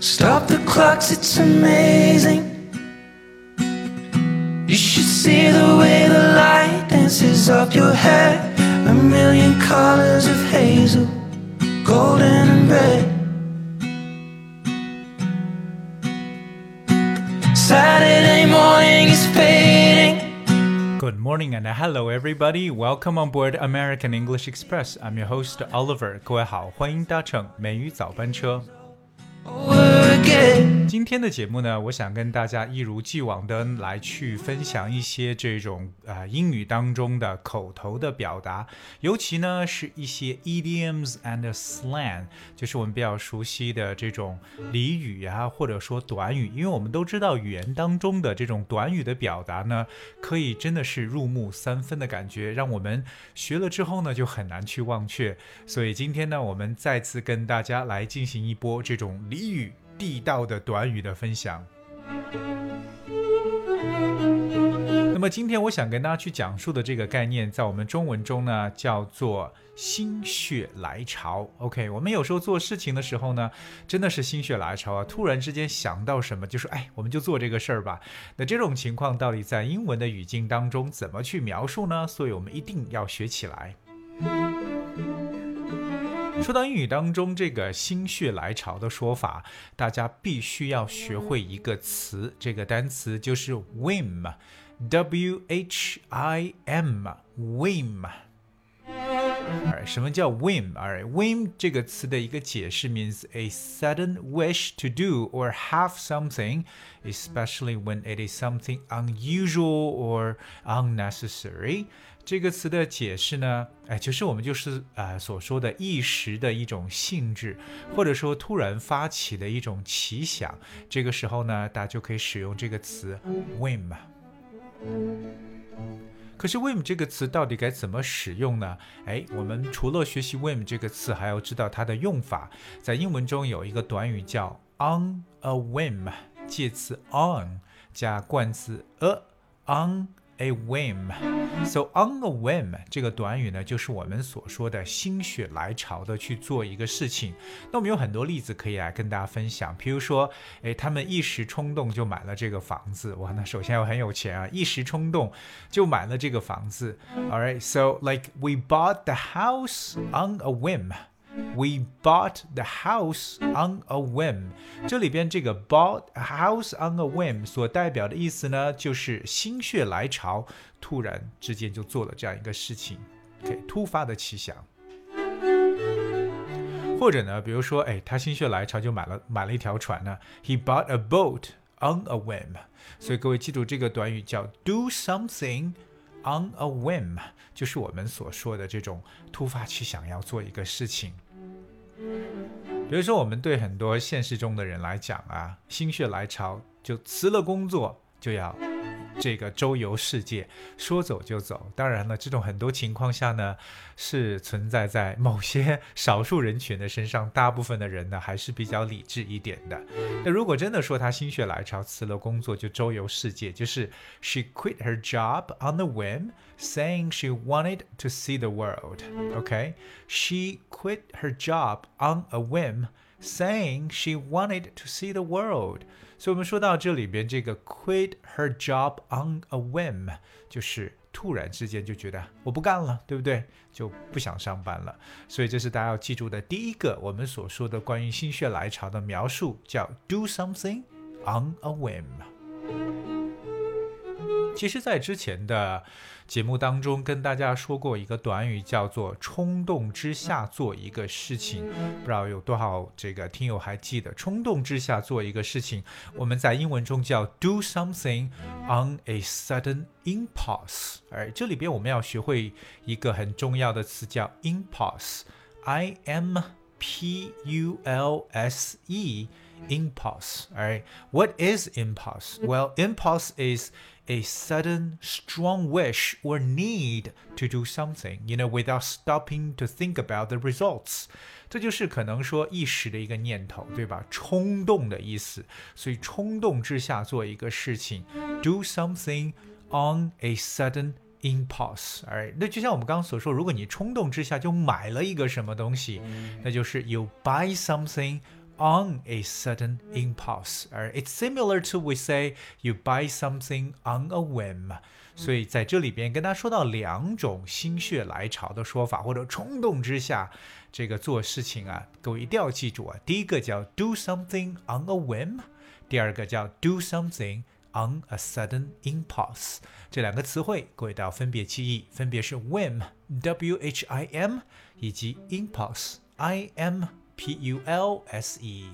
Stop the clocks, it's amazing. You should see the way the light dances up your hair. A million colors of hazel, golden and red. Saturday morning is fading. Good morning and hello everybody. Welcome on board American English Express. I'm your host Oliver. 各位好，欢迎搭乘美语早班车。 今天的节目呢，我想跟大家一如既往的来去分享一些这种呃英语当中的口头的表达，尤其呢是一些 idioms and slang，就是我们比较熟悉的这种俚语啊，或者说短语。因为我们都知道语言当中的这种短语的表达呢，可以真的是入木三分的感觉，让我们学了之后呢就很难去忘却。所以今天呢，我们再次跟大家来进行一波这种俚语。地道的短语的分享。那么今天我想跟大家去讲述的这个概念，在我们中文中呢叫做心血来潮。OK，我们有时候做事情的时候呢，真的是心血来潮啊，突然之间想到什么，就说哎，我们就做这个事儿吧。那这种情况到底在英文的语境当中怎么去描述呢？所以我们一定要学起来。说到英语当中这个心血来潮的说法，大家必须要学会一个词，这个单词就是 whim，w h i m，whim。而什么叫 whim？而 whim 这个词的一个解释 means a sudden wish to do or have something, especially when it is something unusual or unnecessary. 这个词的解释呢，哎，就是我们就是呃所说的一时的一种兴致，或者说突然发起的一种奇想。这个时候呢，大家就可以使用这个词 whim。可是 whim 这个词到底该怎么使用呢？哎，我们除了学习 whim 这个词，还要知道它的用法。在英文中有一个短语叫 on a whim，介词 on 加冠词 a on。A whim, so on a whim 这个短语呢，就是我们所说的心血来潮的去做一个事情。那我们有很多例子可以来跟大家分享，比如说，诶，他们一时冲动就买了这个房子，哇，那首先要很有钱啊，一时冲动就买了这个房子。All right, so like we bought the house on a whim. We bought the house on a whim。这里边这个 bought a house on a whim 所代表的意思呢，就是心血来潮，突然之间就做了这样一个事情，OK，突发的奇想。或者呢，比如说，哎，他心血来潮就买了买了一条船呢，He bought a boat on a whim。所以各位记住这个短语叫 do something。On a whim，就是我们所说的这种突发奇想要做一个事情。比如说，我们对很多现实中的人来讲啊，心血来潮就辞了工作，就要这个周游世界，说走就走。当然了，这种很多情况下呢，是存在在某些少数人群的身上，大部分的人呢还是比较理智一点的。那如果真的说他心血来潮辞了工作就周游世界，就是 she quit her job on a whim, saying she wanted to see the world. Okay, she quit her job on a whim, Saying she wanted to see the world. 所以我们说到这里边，这个 quit her job on a whim 就是突然之间就觉得我不干了，对不对？就不想上班了。所以这是大家要记住的第一个我们所说的关于心血来潮的描述，叫 do something on a whim。其实，在之前的节目当中，跟大家说过一个短语，叫做“冲动之下做一个事情”。不知道有多少这个听友还记得“冲动之下做一个事情”？我们在英文中叫 “do something on a sudden impulse”。而这里边我们要学会一个很重要的词，叫 “impulse”，i m p u l s e。impulse. All right. What is impulse? Well, impulse is a sudden, strong wish or need to do something, you know, without stopping to think about the results. 这就是可能说一时的一个念头，对吧？冲动的意思。所以冲动之下做一个事情，do something on a sudden impulse，哎，那就像我们刚刚所说，如果你冲动之下就买了一个什么东西，那就是 you buy something on a sudden impulse. Or it's similar to we say you buy something on a whim. 所以在这里边跟大家说到两种心血来潮的说法，或者冲动之下这个做事情啊，各位一定要记住啊，第一个叫 do something on a whim，第二个叫 do something on a sudden impulse。这两个词汇各位都要分别记忆，分别是 whim w h i m 以及 impulse i m P u l s e。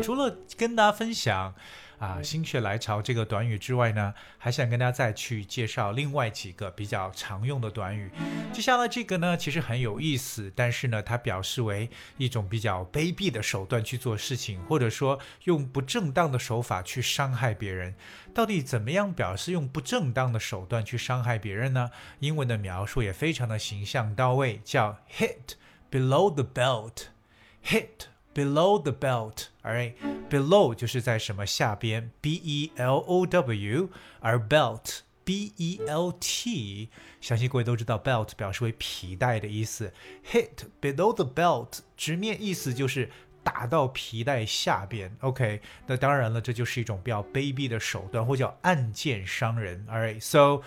除了跟大家分享。啊，心血来潮这个短语之外呢，还想跟大家再去介绍另外几个比较常用的短语。接下来这个呢，其实很有意思，但是呢，它表示为一种比较卑鄙的手段去做事情，或者说用不正当的手法去伤害别人。到底怎么样表示用不正当的手段去伤害别人呢？英文的描述也非常的形象到位，叫 hit below the belt。hit below the belt，alright，below 就是在什么下边，b e l o w，而 belt b e l t，相信各位都知道 belt 表示为皮带的意思，hit below the belt 直面意思就是打到皮带下边，OK，那当然了，这就是一种比较卑鄙的手段，或叫暗箭伤人，alright，so。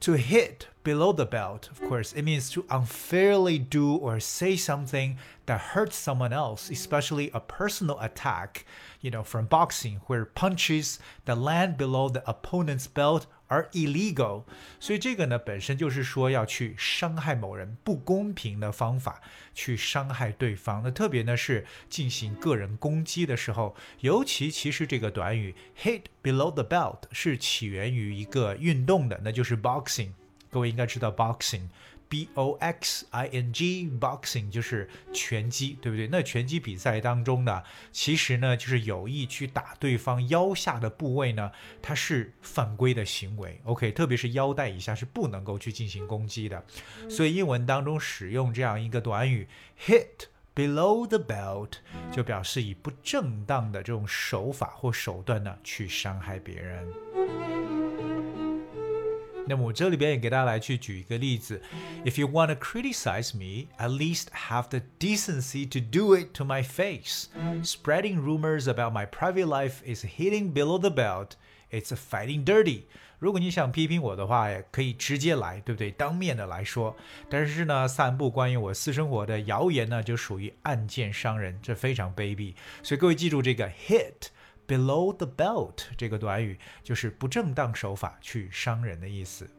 To hit below the belt, of course, it means to unfairly do or say something that hurts someone else, especially a personal attack, you know, from boxing, where punches that land below the opponent's belt 而 illegal，所以这个呢本身就是说要去伤害某人不公平的方法，去伤害对方。那特别呢是进行个人攻击的时候，尤其其实这个短语 hit below the belt 是起源于一个运动的，那就是 boxing。各位应该知道 boxing。B O X I N G boxing 就是拳击，对不对？那拳击比赛当中呢，其实呢就是有意去打对方腰下的部位呢，它是犯规的行为。OK，特别是腰带以下是不能够去进行攻击的。所以英文当中使用这样一个短语 hit below the belt，就表示以不正当的这种手法或手段呢去伤害别人。那么我这里边也给大家来去举一个例子，If you want to criticize me, at least have the decency to do it to my face. Spreading rumors about my private life is hitting below the belt. It's fighting dirty. 如果你想批评我的话，也可以直接来，对不对？当面的来说。但是呢，散布关于我私生活的谣言呢，就属于暗箭伤人，这非常卑鄙。所以各位记住这个 hit。 Below the belt 这个短语就是不正当手法去伤人的意思。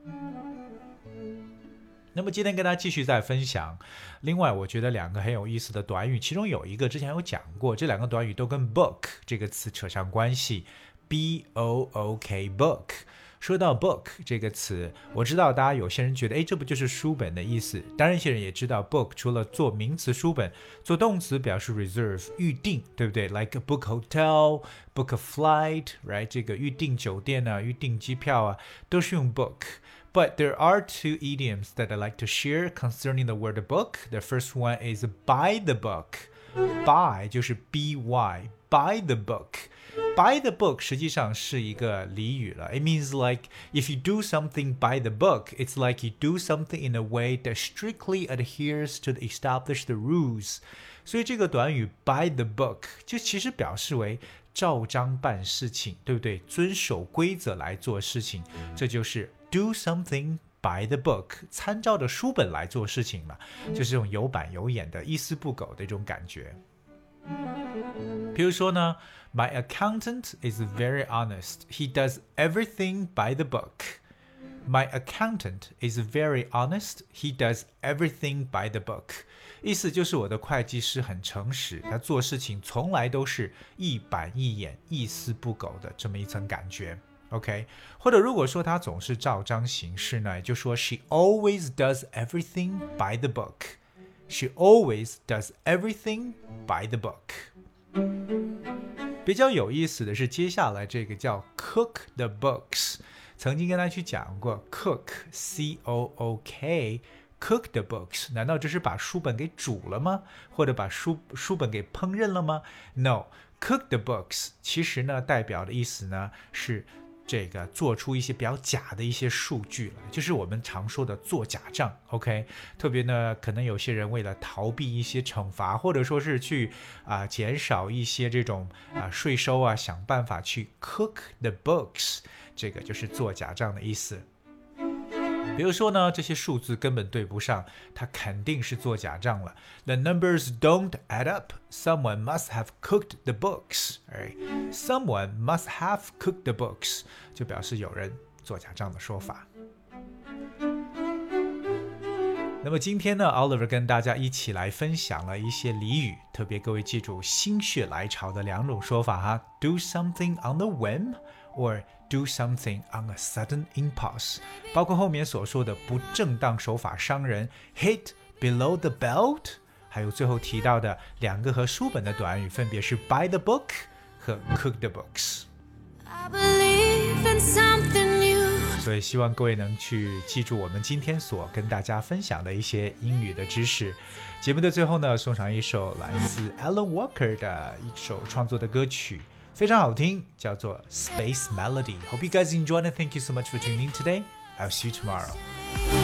那么今天跟大家继续再分享，另外我觉得两个很有意思的短语，其中有一个之前有讲过，这两个短语都跟 book 这个词扯上关系，b o o k book。说到 book 这个词，我知道大家有些人觉得，哎，这不就是书本的意思？当然，一些人也知道 book 除了做名词书本，做动词表示 reserve 预定，对不对？Like a book hotel, book a flight, right？这个预定酒店啊，预定机票啊，都是用 book。But there are two idioms that I like to share concerning the word book. The first one is buy the book. Buy 就是 b y buy the book。Buy the book 实际上是一个俚语了。It means like if you do something by the book, it's like you do something in a way that strictly adheres to the established rules。所以这个短语 by the book 就其实表示为照章办事情，对不对？遵守规则来做事情，这就是 do something by the book，参照着书本来做事情嘛，就是这种有板有眼的、一丝不苟的一种感觉。比如说呢，My accountant is very honest. He does everything by the book. My accountant is very honest. He does everything by the book. 意思就是我的会计师很诚实，他做事情从来都是一板一眼、一丝不苟的这么一层感觉。OK，或者如果说他总是照章行事呢，就说 She always does everything by the book. She always does everything by the book. 比较有意思的是，接下来这个叫 cook the books。曾经跟大家去讲过，cook c o o k cook the books，难道这是把书本给煮了吗？或者把书书本给烹饪了吗？No，cook the books 其实呢代表的意思呢是。 这个做出一些比较假的一些数据了，就是我们常说的做假账。OK，特别呢，可能有些人为了逃避一些惩罚，或者说是去啊减少一些这种啊税收啊，想办法去 cook the books，这个就是做假账的意思。比如说呢，这些数字根本对不上，他肯定是做假账了。The numbers don't add up. Someone must have cooked the books. 哎，someone must have cooked the books 就表示有人做假账的说法。那么今天呢，Oliver 跟大家一起来分享了一些俚语，特别各位记住心血来潮的两种说法哈：do something on the whim or do something on a sudden impulse。包括后面所说的不正当手法伤人，hit below the belt，还有最后提到的两个和书本的短语，分别是 buy the book 和 cook the books。I believe in something new. 所以希望各位能去记住我们今天所跟大家分享的一些英语的知识。节目的最后呢，送上一首来自 Alan Walker 的一首创作的歌曲，非常好听，叫做《Space Melody》。Hope you guys enjoyed and thank you so much for tuning in today. I'll see you tomorrow.